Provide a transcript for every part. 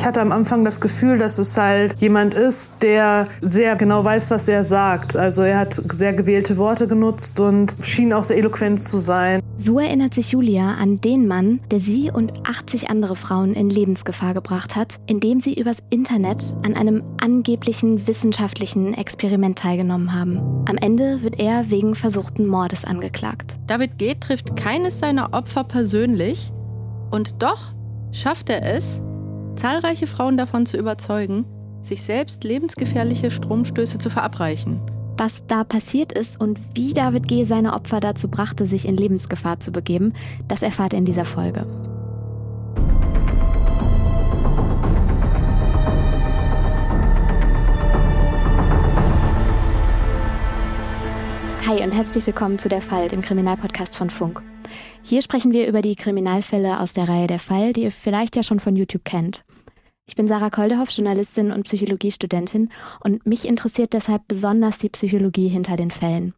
Ich hatte am Anfang das Gefühl, dass es halt jemand ist, der sehr genau weiß, was er sagt. Also er hat sehr gewählte Worte genutzt und schien auch sehr eloquent zu sein. So erinnert sich Julia an den Mann, der sie und 80 andere Frauen in Lebensgefahr gebracht hat, indem sie übers Internet an einem angeblichen wissenschaftlichen Experiment teilgenommen haben. Am Ende wird er wegen versuchten Mordes angeklagt. David G. trifft keines seiner Opfer persönlich und doch schafft er es, zahlreiche Frauen davon zu überzeugen, sich selbst lebensgefährliche Stromstöße zu verabreichen. Was da passiert ist und wie David G. seine Opfer dazu brachte, sich in Lebensgefahr zu begeben, das erfahrt ihr in dieser Folge. Hi und herzlich willkommen zu Der Fall, dem Kriminalpodcast von Funk. Hier sprechen wir über die Kriminalfälle aus der Reihe Der Fall, die ihr vielleicht ja schon von YouTube kennt. Ich bin Sarah Koldehoff, Journalistin und Psychologiestudentin und mich interessiert deshalb besonders die Psychologie hinter den Fällen.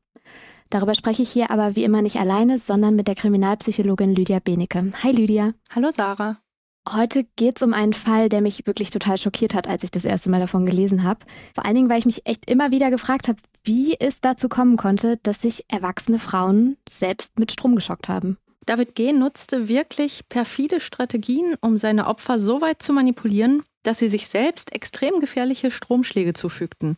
Darüber spreche ich hier aber wie immer nicht alleine, sondern mit der Kriminalpsychologin Lydia Benecke. Hi Lydia. Hallo Sarah. Heute geht es um einen Fall, der mich wirklich total schockiert hat, als ich das erste Mal davon gelesen habe. Vor allen Dingen, weil ich mich echt immer wieder gefragt habe, wie es dazu kommen konnte, dass sich erwachsene Frauen selbst mit Strom geschockt haben. David G. nutzte wirklich perfide Strategien, um seine Opfer so weit zu manipulieren, dass sie sich selbst extrem gefährliche Stromschläge zufügten.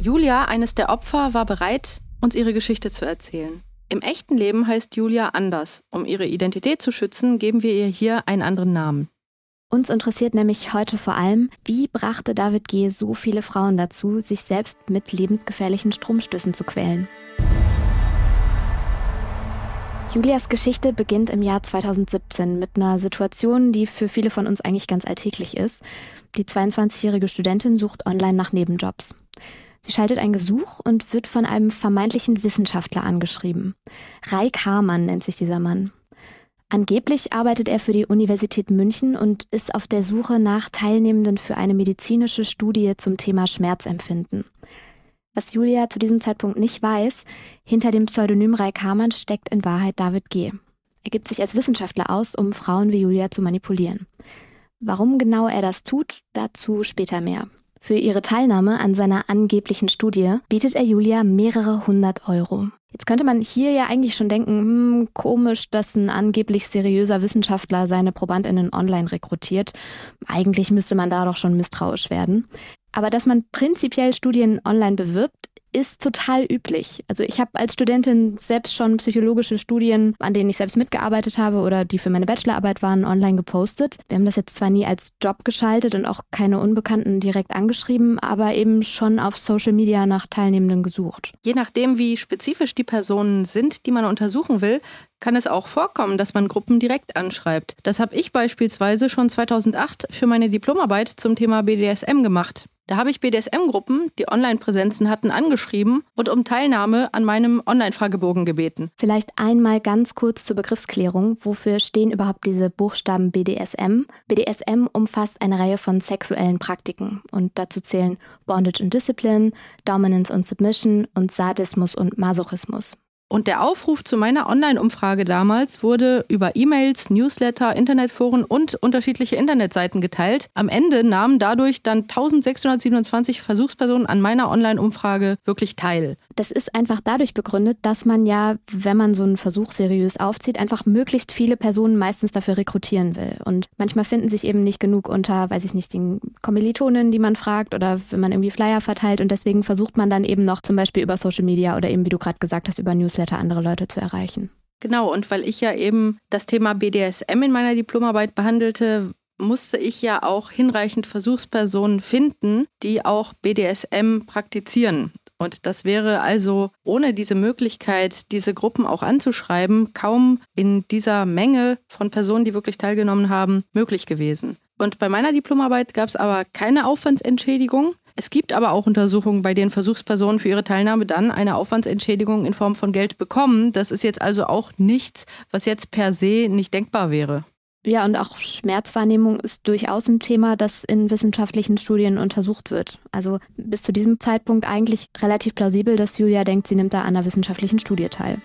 Julia, eines der Opfer, war bereit, uns ihre Geschichte zu erzählen. Im echten Leben heißt Julia anders. Um ihre Identität zu schützen, geben wir ihr hier einen anderen Namen. Uns interessiert nämlich heute vor allem, wie brachte David G. so viele Frauen dazu, sich selbst mit lebensgefährlichen Stromstößen zu quälen. Julias Geschichte beginnt im Jahr 2017 mit einer Situation, die für viele von uns eigentlich ganz alltäglich ist. Die 22-jährige Studentin sucht online nach Nebenjobs. Sie schaltet ein Gesuch und wird von einem vermeintlichen Wissenschaftler angeschrieben. Raik Hamann nennt sich dieser Mann. Angeblich arbeitet er für die Universität München und ist auf der Suche nach Teilnehmenden für eine medizinische Studie zum Thema Schmerzempfinden. Was Julia zu diesem Zeitpunkt nicht weiß, hinter dem Pseudonym Rai Kamann steckt in Wahrheit David G. Er gibt sich als Wissenschaftler aus, um Frauen wie Julia zu manipulieren. Warum genau er das tut, dazu später mehr. Für ihre Teilnahme an seiner angeblichen Studie bietet er Julia mehrere hundert Euro. Jetzt könnte man hier ja eigentlich schon denken, hm, komisch, dass ein angeblich seriöser Wissenschaftler seine Probandinnen online rekrutiert. Eigentlich müsste man da doch schon misstrauisch werden. Aber dass man prinzipiell Studien online bewirbt, ist total üblich. Also ich habe als Studentin selbst schon psychologische Studien, an denen ich selbst mitgearbeitet habe oder die für meine Bachelorarbeit waren, online gepostet. Wir haben das jetzt zwar nie als Job geschaltet und auch keine Unbekannten direkt angeschrieben, aber eben schon auf Social Media nach Teilnehmenden gesucht. Je nachdem, wie spezifisch die Personen sind, die man untersuchen will, kann es auch vorkommen, dass man Gruppen direkt anschreibt. Das habe ich beispielsweise schon 2008 für meine Diplomarbeit zum Thema BDSM gemacht. Da habe ich BDSM-Gruppen, die Online-Präsenzen hatten, angeschrieben und um Teilnahme an meinem Online-Fragebogen gebeten. Vielleicht einmal ganz kurz zur Begriffsklärung. Wofür stehen überhaupt diese Buchstaben BDSM? BDSM umfasst eine Reihe von sexuellen Praktiken und dazu zählen Bondage und Discipline, Dominance und Submission und Sadismus und Masochismus. Und der Aufruf zu meiner Online-Umfrage damals wurde über E-Mails, Newsletter, Internetforen und unterschiedliche Internetseiten geteilt. Am Ende nahmen dadurch dann 1627 Versuchspersonen an meiner Online-Umfrage wirklich teil. Das ist einfach dadurch begründet, dass man ja, wenn man so einen Versuch seriös aufzieht, einfach möglichst viele Personen meistens dafür rekrutieren will. Und manchmal finden sich eben nicht genug unter, weiß ich nicht, den Kommilitonen, die man fragt oder wenn man irgendwie Flyer verteilt. Und deswegen versucht man dann eben noch zum Beispiel über Social Media oder eben, wie du gerade gesagt hast, über Newsletter Newsletter andere Leute zu erreichen. Genau, und weil ich ja eben das Thema BDSM in meiner Diplomarbeit behandelte, musste ich ja auch hinreichend Versuchspersonen finden, die auch BDSM praktizieren. Und das wäre also ohne diese Möglichkeit, diese Gruppen auch anzuschreiben, kaum in dieser Menge von Personen, die wirklich teilgenommen haben, möglich gewesen. Und bei meiner Diplomarbeit gab es aber keine Aufwandsentschädigung. Es gibt aber auch Untersuchungen, bei denen Versuchspersonen für ihre Teilnahme dann eine Aufwandsentschädigung in Form von Geld bekommen. Das ist jetzt also auch nichts, was jetzt per se nicht denkbar wäre. Ja, und auch Schmerzwahrnehmung ist durchaus ein Thema, das in wissenschaftlichen Studien untersucht wird. Also bis zu diesem Zeitpunkt eigentlich relativ plausibel, dass Julia denkt, sie nimmt da an einer wissenschaftlichen Studie teil.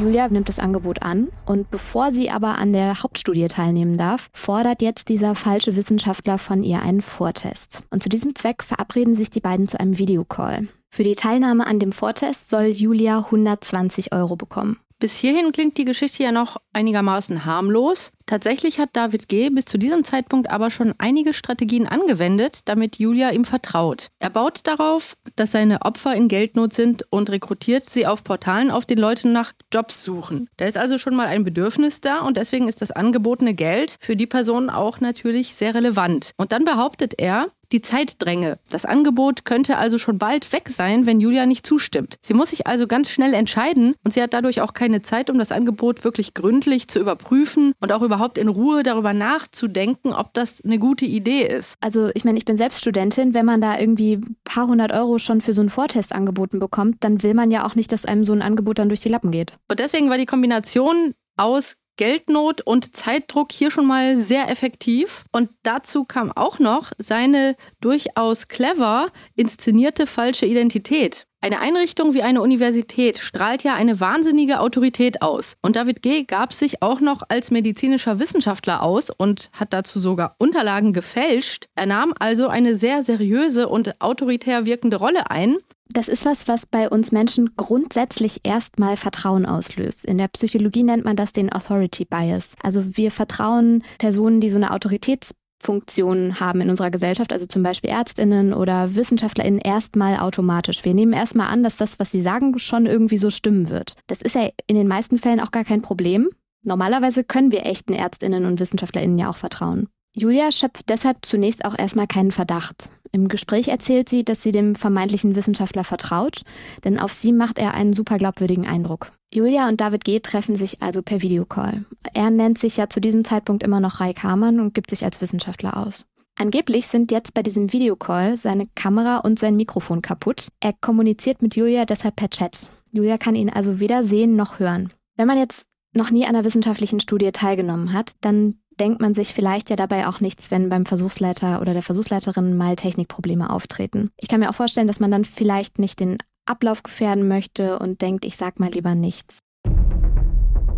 Julia nimmt das Angebot an und bevor sie aber an der Hauptstudie teilnehmen darf, fordert jetzt dieser falsche Wissenschaftler von ihr einen Vortest. Und zu diesem Zweck verabreden sich die beiden zu einem Videocall. Für die Teilnahme an dem Vortest soll Julia 120 Euro bekommen. Bis hierhin klingt die Geschichte ja noch einigermaßen harmlos. Tatsächlich hat David G. bis zu diesem Zeitpunkt aber schon einige Strategien angewendet, damit Julia ihm vertraut. Er baut darauf, dass seine Opfer in Geldnot sind und rekrutiert sie auf Portalen, auf den Leuten nach Jobs suchen. Da ist also schon mal ein Bedürfnis da und deswegen ist das angebotene Geld für die Person auch natürlich sehr relevant. Und dann behauptet er, die Zeit dränge. Das Angebot könnte also schon bald weg sein, wenn Julia nicht zustimmt. Sie muss sich also ganz schnell entscheiden und sie hat dadurch auch keine Zeit, um das Angebot wirklich gründlich zu überprüfen und auch überhaupt in Ruhe darüber nachzudenken, ob das eine gute Idee ist. Also ich meine, ich bin selbst Studentin. Wenn man da irgendwie ein paar hundert Euro schon für so einen Vortest angeboten bekommt, dann will man ja auch nicht, dass einem so ein Angebot dann durch die Lappen geht. Und deswegen war die Kombination aus Geldnot und Zeitdruck hier schon mal sehr effektiv. Und dazu kam auch noch seine durchaus clever inszenierte falsche Identität. Eine Einrichtung wie eine Universität strahlt ja eine wahnsinnige Autorität aus. Und David G. gab sich auch noch als medizinischer Wissenschaftler aus und hat dazu sogar Unterlagen gefälscht. Er nahm also eine sehr seriöse und autoritär wirkende Rolle ein. Das ist was, was bei uns Menschen grundsätzlich erstmal Vertrauen auslöst. In der Psychologie nennt man das den Authority Bias. Also wir vertrauen Personen, die so eine Autoritäts Funktionen haben in unserer Gesellschaft, also zum Beispiel Ärztinnen oder Wissenschaftlerinnen, erstmal automatisch. Wir nehmen erstmal an, dass das, was sie sagen, schon irgendwie so stimmen wird. Das ist ja in den meisten Fällen auch gar kein Problem. Normalerweise können wir echten Ärztinnen und Wissenschaftlerinnen ja auch vertrauen. Julia schöpft deshalb zunächst auch erstmal keinen Verdacht. Im Gespräch erzählt sie, dass sie dem vermeintlichen Wissenschaftler vertraut, denn auf sie macht er einen super glaubwürdigen Eindruck. Julia und David G. treffen sich also per Videocall. Er nennt sich ja zu diesem Zeitpunkt immer noch Rai Kamann und gibt sich als Wissenschaftler aus. Angeblich sind jetzt bei diesem Videocall seine Kamera und sein Mikrofon kaputt. Er kommuniziert mit Julia deshalb per Chat. Julia kann ihn also weder sehen noch hören. Wenn man jetzt noch nie an einer wissenschaftlichen Studie teilgenommen hat, dann denkt man sich vielleicht ja dabei auch nichts, wenn beim Versuchsleiter oder der Versuchsleiterin mal Technikprobleme auftreten. Ich kann mir auch vorstellen, dass man dann vielleicht nicht den Ablauf gefährden möchte und denkt, ich sag mal lieber nichts.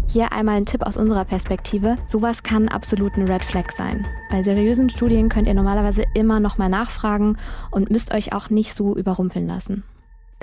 Hier einmal ein Tipp aus unserer Perspektive. Sowas kann absolut ein Red Flag sein. Bei seriösen Studien könnt ihr normalerweise immer nochmal nachfragen und müsst euch auch nicht so überrumpeln lassen.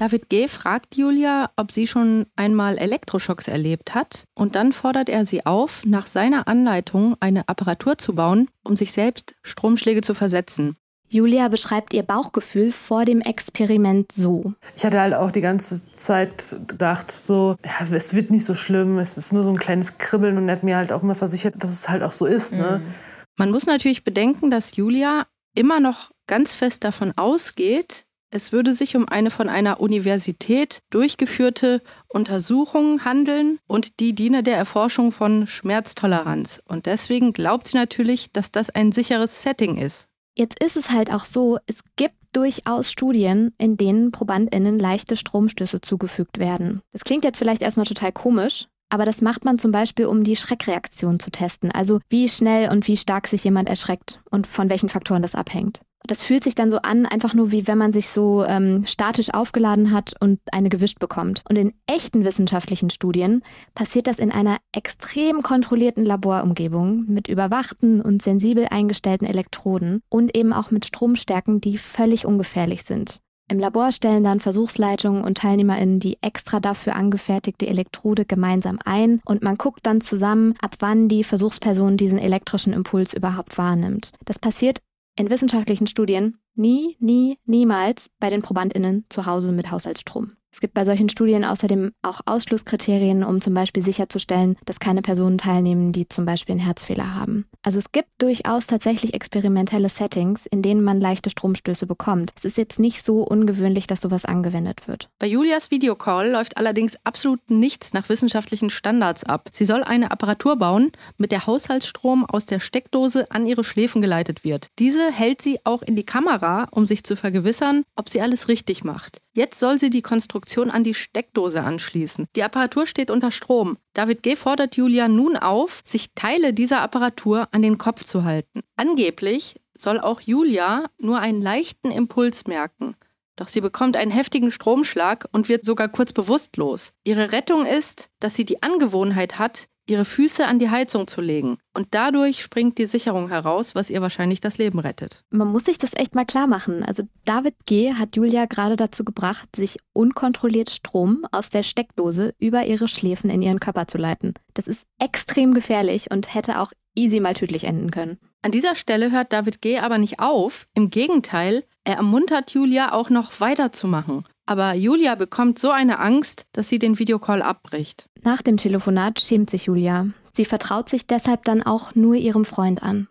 David G. fragt Julia, ob sie schon einmal Elektroschocks erlebt hat. Und dann fordert er sie auf, nach seiner Anleitung eine Apparatur zu bauen, um sich selbst Stromschläge zu versetzen. Julia beschreibt ihr Bauchgefühl vor dem Experiment so. Ich hatte halt auch die ganze Zeit gedacht, so, ja, es wird nicht so schlimm, es ist nur so ein kleines Kribbeln und er hat mir halt auch immer versichert, dass es halt auch so ist. Ne? Mhm. Man muss natürlich bedenken, dass Julia immer noch ganz fest davon ausgeht, es würde sich um eine von einer Universität durchgeführte Untersuchung handeln und die diene der Erforschung von Schmerztoleranz. Und deswegen glaubt sie natürlich, dass das ein sicheres Setting ist. Jetzt ist es halt auch so, es gibt durchaus Studien, in denen ProbandInnen leichte Stromstöße zugefügt werden. Das klingt jetzt vielleicht erstmal total komisch, aber das macht man zum Beispiel, um die Schreckreaktion zu testen. Also wie schnell und wie stark sich jemand erschreckt und von welchen Faktoren das abhängt das fühlt sich dann so an, einfach nur wie wenn man sich so ähm, statisch aufgeladen hat und eine gewischt bekommt. Und in echten wissenschaftlichen Studien passiert das in einer extrem kontrollierten Laborumgebung mit überwachten und sensibel eingestellten Elektroden und eben auch mit Stromstärken, die völlig ungefährlich sind. Im Labor stellen dann Versuchsleitungen und TeilnehmerInnen die extra dafür angefertigte Elektrode gemeinsam ein und man guckt dann zusammen, ab wann die Versuchsperson diesen elektrischen Impuls überhaupt wahrnimmt. Das passiert in wissenschaftlichen Studien nie, nie, niemals bei den ProbandInnen zu Hause mit Haushaltsstrom. Es gibt bei solchen Studien außerdem auch Ausschlusskriterien, um zum Beispiel sicherzustellen, dass keine Personen teilnehmen, die zum Beispiel einen Herzfehler haben. Also es gibt durchaus tatsächlich experimentelle Settings, in denen man leichte Stromstöße bekommt. Es ist jetzt nicht so ungewöhnlich, dass sowas angewendet wird. Bei Julias Videocall läuft allerdings absolut nichts nach wissenschaftlichen Standards ab. Sie soll eine Apparatur bauen, mit der Haushaltsstrom aus der Steckdose an ihre Schläfen geleitet wird. Diese hält sie auch in die Kamera, um sich zu vergewissern, ob sie alles richtig macht. Jetzt soll sie die Konstruktion an die Steckdose anschließen. Die Apparatur steht unter Strom. David G. fordert Julia nun auf, sich Teile dieser Apparatur an den Kopf zu halten. Angeblich soll auch Julia nur einen leichten Impuls merken. Doch sie bekommt einen heftigen Stromschlag und wird sogar kurz bewusstlos. Ihre Rettung ist, dass sie die Angewohnheit hat, ihre Füße an die Heizung zu legen. Und dadurch springt die Sicherung heraus, was ihr wahrscheinlich das Leben rettet. Man muss sich das echt mal klar machen. Also David G. hat Julia gerade dazu gebracht, sich unkontrolliert Strom aus der Steckdose über ihre Schläfen in ihren Körper zu leiten. Das ist extrem gefährlich und hätte auch easy mal tödlich enden können. An dieser Stelle hört David G. aber nicht auf. Im Gegenteil, er ermuntert Julia auch noch weiterzumachen. Aber Julia bekommt so eine Angst, dass sie den Videocall abbricht. Nach dem Telefonat schämt sich Julia. Sie vertraut sich deshalb dann auch nur ihrem Freund an.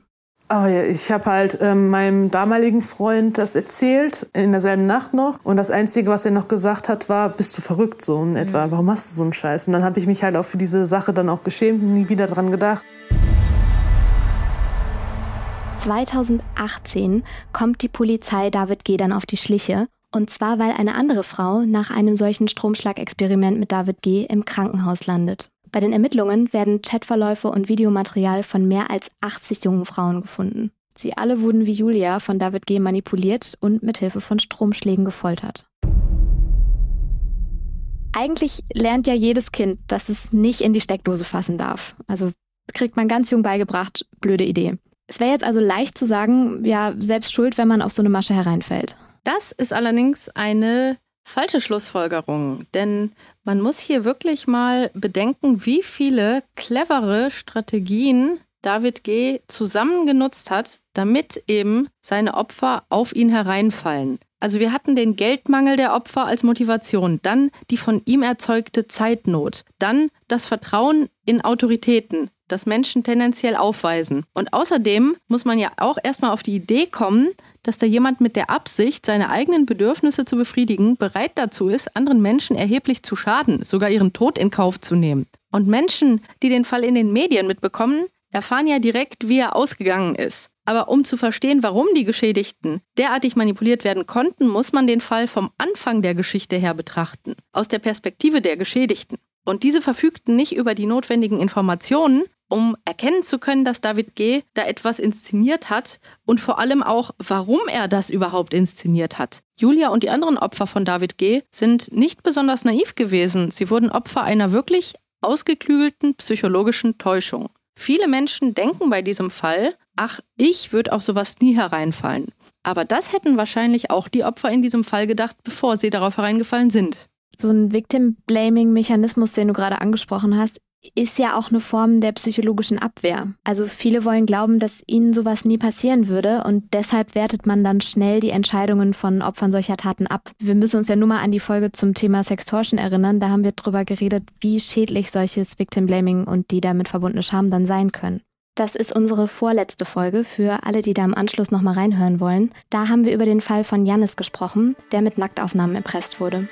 Oh ja, ich habe halt ähm, meinem damaligen Freund das erzählt, in derselben Nacht noch. Und das Einzige, was er noch gesagt hat, war, bist du verrückt so in etwa? Warum machst du so einen Scheiß? Und dann habe ich mich halt auch für diese Sache dann auch geschämt und nie wieder dran gedacht. 2018 kommt die Polizei David G. dann auf die Schliche und zwar, weil eine andere Frau nach einem solchen Stromschlagexperiment mit David G. im Krankenhaus landet. Bei den Ermittlungen werden Chatverläufe und Videomaterial von mehr als 80 jungen Frauen gefunden. Sie alle wurden wie Julia von David G. manipuliert und mit Hilfe von Stromschlägen gefoltert. Eigentlich lernt ja jedes Kind, dass es nicht in die Steckdose fassen darf. Also kriegt man ganz jung beigebracht, blöde Idee. Es wäre jetzt also leicht zu sagen, ja, selbst schuld, wenn man auf so eine Masche hereinfällt. Das ist allerdings eine falsche Schlussfolgerung, denn man muss hier wirklich mal bedenken, wie viele clevere Strategien David G. zusammengenutzt hat, damit eben seine Opfer auf ihn hereinfallen. Also wir hatten den Geldmangel der Opfer als Motivation, dann die von ihm erzeugte Zeitnot, dann das Vertrauen in Autoritäten, das Menschen tendenziell aufweisen. Und außerdem muss man ja auch erstmal auf die Idee kommen, dass da jemand mit der Absicht, seine eigenen Bedürfnisse zu befriedigen, bereit dazu ist, anderen Menschen erheblich zu schaden, sogar ihren Tod in Kauf zu nehmen. Und Menschen, die den Fall in den Medien mitbekommen, erfahren ja direkt, wie er ausgegangen ist. Aber um zu verstehen, warum die Geschädigten derartig manipuliert werden konnten, muss man den Fall vom Anfang der Geschichte her betrachten, aus der Perspektive der Geschädigten. Und diese verfügten nicht über die notwendigen Informationen, um erkennen zu können, dass David G. da etwas inszeniert hat und vor allem auch, warum er das überhaupt inszeniert hat. Julia und die anderen Opfer von David G. sind nicht besonders naiv gewesen. Sie wurden Opfer einer wirklich ausgeklügelten psychologischen Täuschung. Viele Menschen denken bei diesem Fall, ach, ich würde auf sowas nie hereinfallen. Aber das hätten wahrscheinlich auch die Opfer in diesem Fall gedacht, bevor sie darauf hereingefallen sind. So ein Victim-Blaming-Mechanismus, den du gerade angesprochen hast, ist ja auch eine Form der psychologischen Abwehr. Also viele wollen glauben, dass ihnen sowas nie passieren würde und deshalb wertet man dann schnell die Entscheidungen von Opfern solcher Taten ab. Wir müssen uns ja nur mal an die Folge zum Thema Sextortion erinnern. Da haben wir drüber geredet, wie schädlich solches Victim Blaming und die damit verbundene Scham dann sein können. Das ist unsere vorletzte Folge für alle, die da im Anschluss nochmal reinhören wollen. Da haben wir über den Fall von Jannis gesprochen, der mit Nacktaufnahmen erpresst wurde.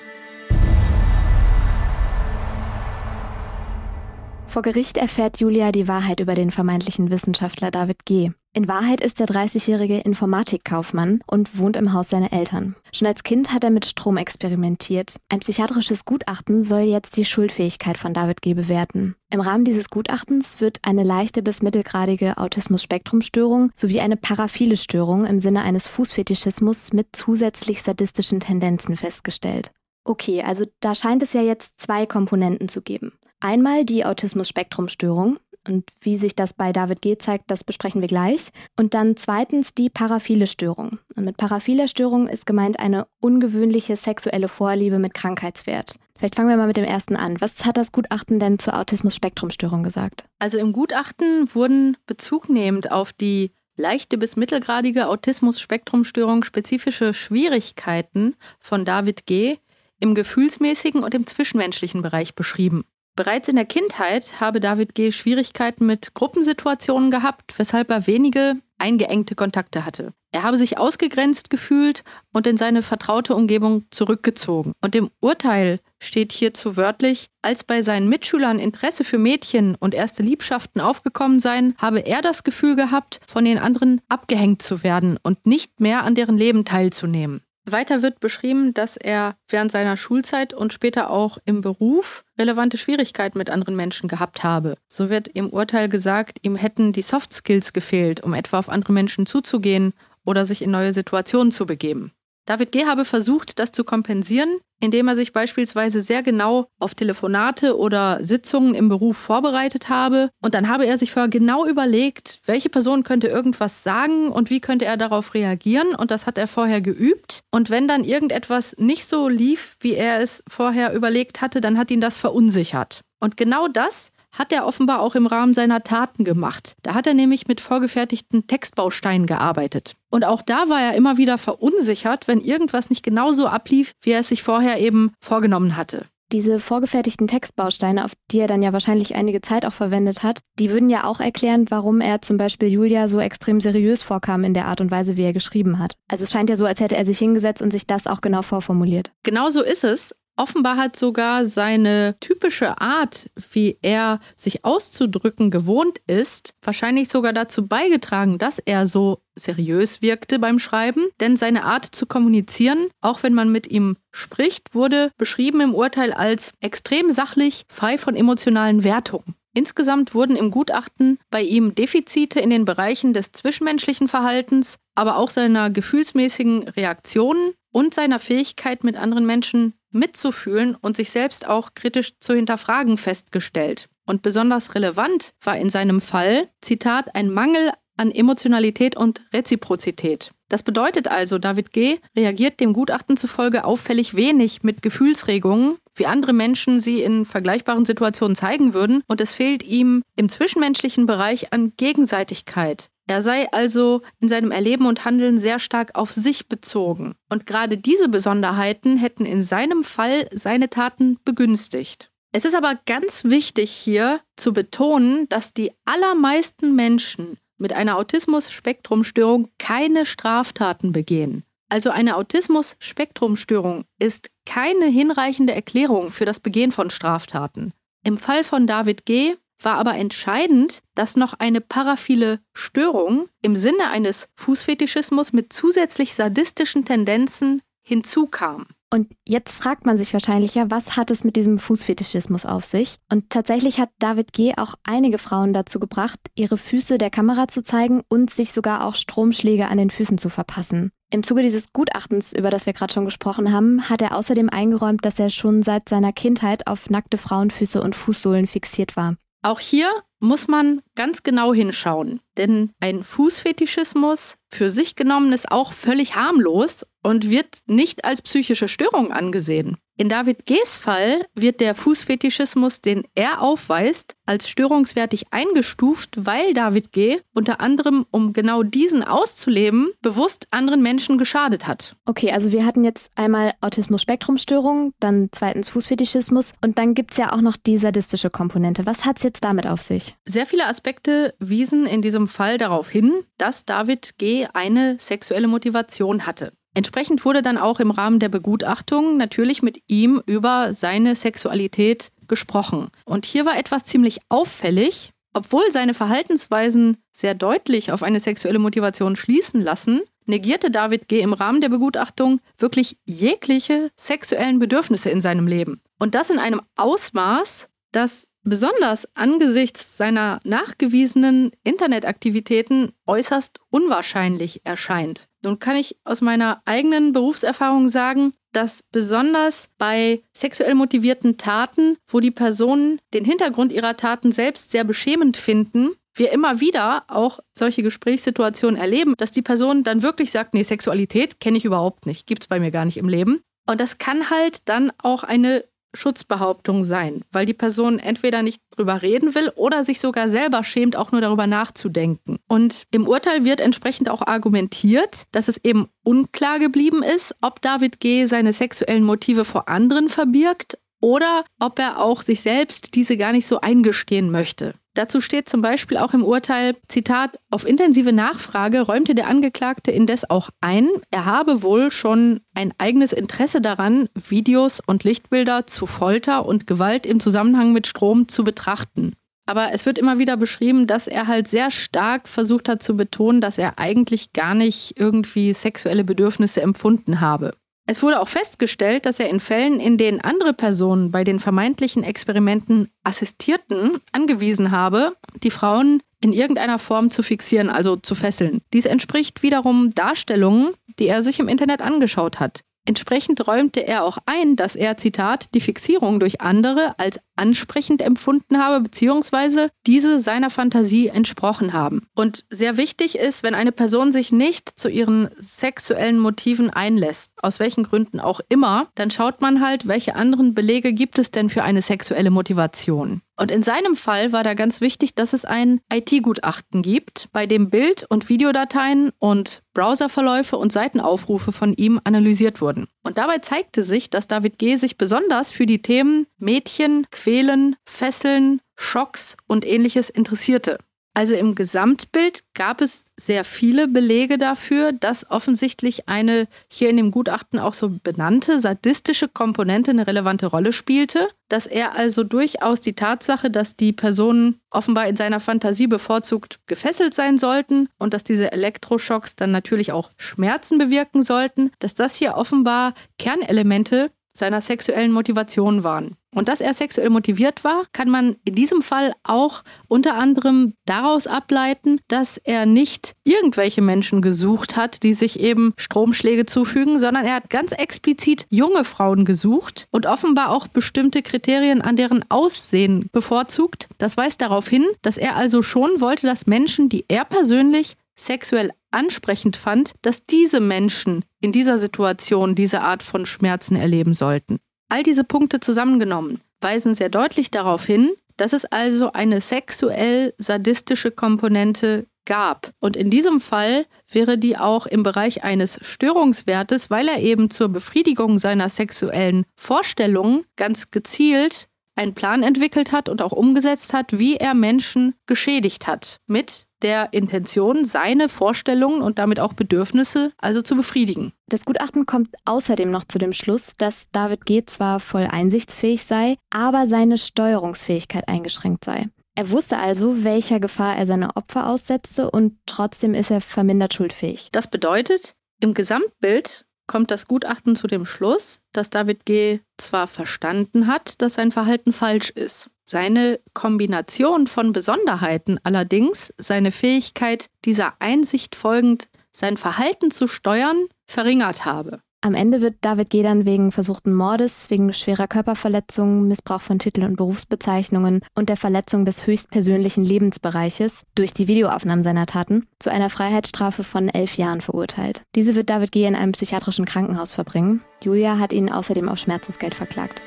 Vor Gericht erfährt Julia die Wahrheit über den vermeintlichen Wissenschaftler David G. In Wahrheit ist der 30-jährige Informatikkaufmann und wohnt im Haus seiner Eltern. Schon als Kind hat er mit Strom experimentiert. Ein psychiatrisches Gutachten soll jetzt die Schuldfähigkeit von David G. bewerten. Im Rahmen dieses Gutachtens wird eine leichte bis mittelgradige Autismus-Spektrum-Störung sowie eine paraphile Störung im Sinne eines Fußfetischismus mit zusätzlich sadistischen Tendenzen festgestellt. Okay, also da scheint es ja jetzt zwei Komponenten zu geben. Einmal die Autismus-Spektrum-Störung. Und wie sich das bei David G. zeigt, das besprechen wir gleich. Und dann zweitens die paraphile Störung. Und mit paraphiler Störung ist gemeint eine ungewöhnliche sexuelle Vorliebe mit Krankheitswert. Vielleicht fangen wir mal mit dem ersten an. Was hat das Gutachten denn zur Autismus-Spektrum-Störung gesagt? Also im Gutachten wurden bezugnehmend auf die leichte bis mittelgradige Autismus-Spektrum-Störung spezifische Schwierigkeiten von David G. im gefühlsmäßigen und im zwischenmenschlichen Bereich beschrieben. Bereits in der Kindheit habe David G. Schwierigkeiten mit Gruppensituationen gehabt, weshalb er wenige eingeengte Kontakte hatte. Er habe sich ausgegrenzt gefühlt und in seine vertraute Umgebung zurückgezogen. Und im Urteil steht hierzu wörtlich, als bei seinen Mitschülern Interesse für Mädchen und erste Liebschaften aufgekommen seien, habe er das Gefühl gehabt, von den anderen abgehängt zu werden und nicht mehr an deren Leben teilzunehmen. Weiter wird beschrieben, dass er während seiner Schulzeit und später auch im Beruf relevante Schwierigkeiten mit anderen Menschen gehabt habe. So wird im Urteil gesagt, ihm hätten die Soft Skills gefehlt, um etwa auf andere Menschen zuzugehen oder sich in neue Situationen zu begeben. David G. habe versucht, das zu kompensieren, indem er sich beispielsweise sehr genau auf Telefonate oder Sitzungen im Beruf vorbereitet habe. Und dann habe er sich vorher genau überlegt, welche Person könnte irgendwas sagen und wie könnte er darauf reagieren. Und das hat er vorher geübt. Und wenn dann irgendetwas nicht so lief, wie er es vorher überlegt hatte, dann hat ihn das verunsichert. Und genau das hat er offenbar auch im Rahmen seiner Taten gemacht. Da hat er nämlich mit vorgefertigten Textbausteinen gearbeitet. Und auch da war er immer wieder verunsichert, wenn irgendwas nicht genauso ablief, wie er es sich vorher eben vorgenommen hatte. Diese vorgefertigten Textbausteine, auf die er dann ja wahrscheinlich einige Zeit auch verwendet hat, die würden ja auch erklären, warum er zum Beispiel Julia so extrem seriös vorkam in der Art und Weise, wie er geschrieben hat. Also es scheint ja so, als hätte er sich hingesetzt und sich das auch genau vorformuliert. Genau so ist es. Offenbar hat sogar seine typische Art, wie er sich auszudrücken gewohnt ist, wahrscheinlich sogar dazu beigetragen, dass er so seriös wirkte beim Schreiben. Denn seine Art zu kommunizieren, auch wenn man mit ihm spricht, wurde beschrieben im Urteil als extrem sachlich, frei von emotionalen Wertungen. Insgesamt wurden im Gutachten bei ihm Defizite in den Bereichen des zwischenmenschlichen Verhaltens, aber auch seiner gefühlsmäßigen Reaktionen und seiner Fähigkeit, mit anderen Menschen mitzufühlen und sich selbst auch kritisch zu hinterfragen festgestellt. Und besonders relevant war in seinem Fall, Zitat, ein Mangel an Emotionalität und Reziprozität. Das bedeutet also, David G. reagiert dem Gutachten zufolge auffällig wenig mit Gefühlsregungen, wie andere Menschen sie in vergleichbaren Situationen zeigen würden, und es fehlt ihm im zwischenmenschlichen Bereich an Gegenseitigkeit. Er sei also in seinem Erleben und Handeln sehr stark auf sich bezogen. Und gerade diese Besonderheiten hätten in seinem Fall seine Taten begünstigt. Es ist aber ganz wichtig hier zu betonen, dass die allermeisten Menschen mit einer Autismus-Spektrum-Störung keine Straftaten begehen. Also eine Autismus-Spektrum-Störung ist keine hinreichende Erklärung für das Begehen von Straftaten. Im Fall von David G war aber entscheidend, dass noch eine paraphile Störung im Sinne eines Fußfetischismus mit zusätzlich sadistischen Tendenzen hinzukam. Und jetzt fragt man sich wahrscheinlich ja, was hat es mit diesem Fußfetischismus auf sich? Und tatsächlich hat David G. auch einige Frauen dazu gebracht, ihre Füße der Kamera zu zeigen und sich sogar auch Stromschläge an den Füßen zu verpassen. Im Zuge dieses Gutachtens, über das wir gerade schon gesprochen haben, hat er außerdem eingeräumt, dass er schon seit seiner Kindheit auf nackte Frauenfüße und Fußsohlen fixiert war. Auch hier muss man ganz genau hinschauen, denn ein Fußfetischismus für sich genommen ist auch völlig harmlos und wird nicht als psychische Störung angesehen. In David G.'s Fall wird der Fußfetischismus, den er aufweist, als störungswertig eingestuft, weil David G. unter anderem, um genau diesen auszuleben, bewusst anderen Menschen geschadet hat. Okay, also wir hatten jetzt einmal Autismus-Spektrum-Störung, dann zweitens Fußfetischismus und dann gibt es ja auch noch die sadistische Komponente. Was hat es jetzt damit auf sich? Sehr viele Aspekte wiesen in diesem Fall darauf hin, dass David G. eine sexuelle Motivation hatte. Entsprechend wurde dann auch im Rahmen der Begutachtung natürlich mit ihm über seine Sexualität gesprochen. Und hier war etwas ziemlich auffällig. Obwohl seine Verhaltensweisen sehr deutlich auf eine sexuelle Motivation schließen lassen, negierte David G. im Rahmen der Begutachtung wirklich jegliche sexuellen Bedürfnisse in seinem Leben. Und das in einem Ausmaß, das besonders angesichts seiner nachgewiesenen Internetaktivitäten äußerst unwahrscheinlich erscheint. Nun kann ich aus meiner eigenen Berufserfahrung sagen, dass besonders bei sexuell motivierten Taten, wo die Personen den Hintergrund ihrer Taten selbst sehr beschämend finden, wir immer wieder auch solche Gesprächssituationen erleben, dass die Person dann wirklich sagt, nee, Sexualität kenne ich überhaupt nicht, gibt es bei mir gar nicht im Leben. Und das kann halt dann auch eine Schutzbehauptung sein, weil die Person entweder nicht drüber reden will oder sich sogar selber schämt, auch nur darüber nachzudenken. Und im Urteil wird entsprechend auch argumentiert, dass es eben unklar geblieben ist, ob David G. seine sexuellen Motive vor anderen verbirgt oder ob er auch sich selbst diese gar nicht so eingestehen möchte. Dazu steht zum Beispiel auch im Urteil, Zitat, auf intensive Nachfrage räumte der Angeklagte indes auch ein, er habe wohl schon ein eigenes Interesse daran, Videos und Lichtbilder zu Folter und Gewalt im Zusammenhang mit Strom zu betrachten. Aber es wird immer wieder beschrieben, dass er halt sehr stark versucht hat zu betonen, dass er eigentlich gar nicht irgendwie sexuelle Bedürfnisse empfunden habe. Es wurde auch festgestellt, dass er in Fällen, in denen andere Personen bei den vermeintlichen Experimenten assistierten, angewiesen habe, die Frauen in irgendeiner Form zu fixieren, also zu fesseln. Dies entspricht wiederum Darstellungen, die er sich im Internet angeschaut hat. Entsprechend räumte er auch ein, dass er, Zitat, die Fixierung durch andere als ansprechend empfunden habe, beziehungsweise diese seiner Fantasie entsprochen haben. Und sehr wichtig ist, wenn eine Person sich nicht zu ihren sexuellen Motiven einlässt, aus welchen Gründen auch immer, dann schaut man halt, welche anderen Belege gibt es denn für eine sexuelle Motivation. Und in seinem Fall war da ganz wichtig, dass es ein IT-Gutachten gibt, bei dem Bild- und Videodateien und Browserverläufe und Seitenaufrufe von ihm analysiert wurden. Und dabei zeigte sich, dass David G. sich besonders für die Themen Mädchen, Quälen, Fesseln, Schocks und ähnliches interessierte. Also im Gesamtbild gab es sehr viele Belege dafür, dass offensichtlich eine hier in dem Gutachten auch so benannte sadistische Komponente eine relevante Rolle spielte, dass er also durchaus die Tatsache, dass die Personen offenbar in seiner Fantasie bevorzugt gefesselt sein sollten und dass diese Elektroschocks dann natürlich auch Schmerzen bewirken sollten, dass das hier offenbar Kernelemente seiner sexuellen Motivation waren. Und dass er sexuell motiviert war, kann man in diesem Fall auch unter anderem daraus ableiten, dass er nicht irgendwelche Menschen gesucht hat, die sich eben Stromschläge zufügen, sondern er hat ganz explizit junge Frauen gesucht und offenbar auch bestimmte Kriterien an deren Aussehen bevorzugt. Das weist darauf hin, dass er also schon wollte, dass Menschen, die er persönlich sexuell ansprechend fand, dass diese Menschen in dieser Situation diese Art von Schmerzen erleben sollten. All diese Punkte zusammengenommen weisen sehr deutlich darauf hin, dass es also eine sexuell sadistische Komponente gab. Und in diesem Fall wäre die auch im Bereich eines Störungswertes, weil er eben zur Befriedigung seiner sexuellen Vorstellungen ganz gezielt einen Plan entwickelt hat und auch umgesetzt hat, wie er Menschen geschädigt hat mit der Intention, seine Vorstellungen und damit auch Bedürfnisse also zu befriedigen. Das Gutachten kommt außerdem noch zu dem Schluss, dass David G. zwar voll einsichtsfähig sei, aber seine Steuerungsfähigkeit eingeschränkt sei. Er wusste also, welcher Gefahr er seine Opfer aussetzte und trotzdem ist er vermindert schuldfähig. Das bedeutet, im Gesamtbild kommt das Gutachten zu dem Schluss, dass David G. zwar verstanden hat, dass sein Verhalten falsch ist, seine Kombination von Besonderheiten allerdings, seine Fähigkeit, dieser Einsicht folgend sein Verhalten zu steuern, verringert habe. Am Ende wird David G. dann wegen versuchten Mordes, wegen schwerer Körperverletzungen, Missbrauch von Titel- und Berufsbezeichnungen und der Verletzung des höchstpersönlichen Lebensbereiches durch die Videoaufnahmen seiner Taten zu einer Freiheitsstrafe von elf Jahren verurteilt. Diese wird David G. in einem psychiatrischen Krankenhaus verbringen. Julia hat ihn außerdem auf Schmerzensgeld verklagt.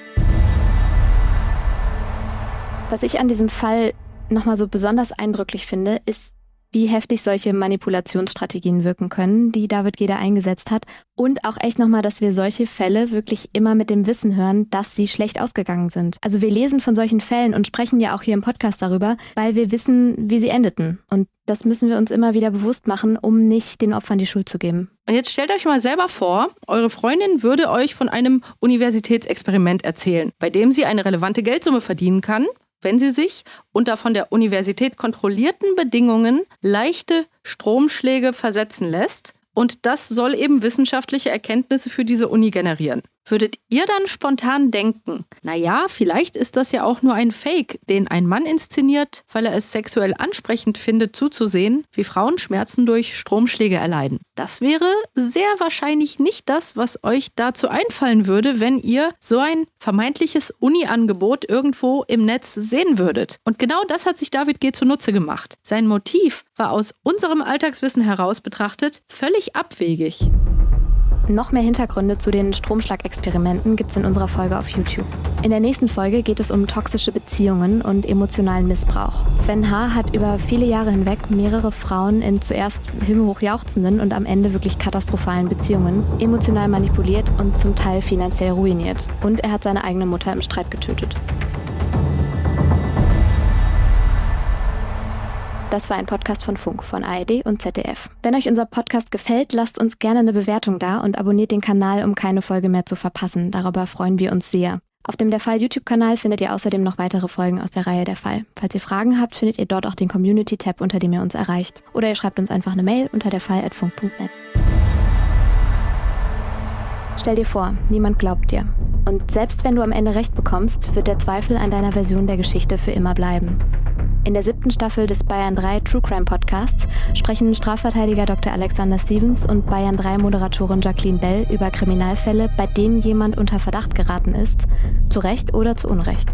Was ich an diesem Fall nochmal so besonders eindrücklich finde, ist, wie heftig solche Manipulationsstrategien wirken können, die David Geder eingesetzt hat. Und auch echt nochmal, dass wir solche Fälle wirklich immer mit dem Wissen hören, dass sie schlecht ausgegangen sind. Also wir lesen von solchen Fällen und sprechen ja auch hier im Podcast darüber, weil wir wissen, wie sie endeten. Und das müssen wir uns immer wieder bewusst machen, um nicht den Opfern die Schuld zu geben. Und jetzt stellt euch mal selber vor, eure Freundin würde euch von einem Universitätsexperiment erzählen, bei dem sie eine relevante Geldsumme verdienen kann, wenn sie sich unter von der Universität kontrollierten Bedingungen leichte Stromschläge versetzen lässt. Und das soll eben wissenschaftliche Erkenntnisse für diese Uni generieren. Würdet ihr dann spontan denken, naja, vielleicht ist das ja auch nur ein Fake, den ein Mann inszeniert, weil er es sexuell ansprechend findet, zuzusehen, wie Frauen Schmerzen durch Stromschläge erleiden. Das wäre sehr wahrscheinlich nicht das, was euch dazu einfallen würde, wenn ihr so ein vermeintliches Uni-Angebot irgendwo im Netz sehen würdet. Und genau das hat sich David G. zunutze gemacht. Sein Motiv war aus unserem Alltagswissen heraus betrachtet völlig abwegig. Noch mehr Hintergründe zu den Stromschlagexperimenten gibt es in unserer Folge auf YouTube. In der nächsten Folge geht es um toxische Beziehungen und emotionalen Missbrauch. Sven H. hat über viele Jahre hinweg mehrere Frauen in zuerst himmelhoch jauchzenden und am Ende wirklich katastrophalen Beziehungen emotional manipuliert und zum Teil finanziell ruiniert. Und er hat seine eigene Mutter im Streit getötet. Das war ein Podcast von Funk, von ARD und ZDF. Wenn euch unser Podcast gefällt, lasst uns gerne eine Bewertung da und abonniert den Kanal, um keine Folge mehr zu verpassen. Darüber freuen wir uns sehr. Auf dem Der Fall YouTube-Kanal findet ihr außerdem noch weitere Folgen aus der Reihe Der Fall. Falls ihr Fragen habt, findet ihr dort auch den Community-Tab, unter dem ihr uns erreicht. Oder ihr schreibt uns einfach eine Mail unter derfall.funk.net. Stell dir vor, niemand glaubt dir. Und selbst wenn du am Ende recht bekommst, wird der Zweifel an deiner Version der Geschichte für immer bleiben. In der siebten Staffel des Bayern 3 True Crime Podcasts sprechen Strafverteidiger Dr. Alexander Stevens und Bayern 3 Moderatorin Jacqueline Bell über Kriminalfälle, bei denen jemand unter Verdacht geraten ist, zu Recht oder zu Unrecht.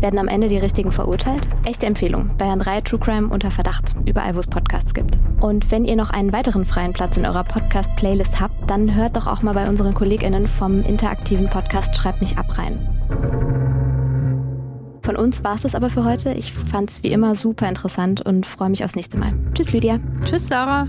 Werden am Ende die Richtigen verurteilt? Echte Empfehlung. Bayern 3 True Crime unter Verdacht. Überall, wo es Podcasts gibt. Und wenn ihr noch einen weiteren freien Platz in eurer Podcast-Playlist habt, dann hört doch auch mal bei unseren KollegInnen vom interaktiven Podcast Schreibt mich ab rein. Von uns war es das aber für heute. Ich fand es wie immer super interessant und freue mich aufs nächste Mal. Tschüss, Lydia. Tschüss, Sarah.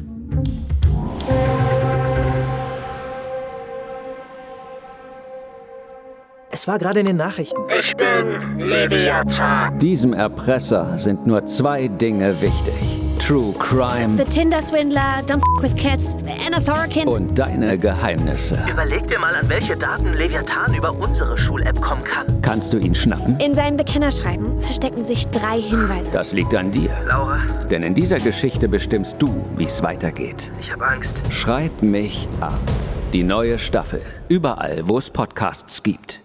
Es war gerade in den Nachrichten. Ich bin Leviathan. Diesem Erpresser sind nur zwei Dinge wichtig. True Crime The Tinder Swindler, Don't F with Cats, Anna Sorokin. und deine Geheimnisse. Überleg dir mal, an welche Daten Leviathan über unsere Schul-App kommen kann. Kannst du ihn schnappen? In seinem Bekennerschreiben verstecken sich drei Hinweise. Das liegt an dir. Laura, Denn in dieser Geschichte bestimmst du, wie es weitergeht. ich habe Angst. Schreib mich ab. Die neue Staffel. Überall, wo es Podcasts gibt.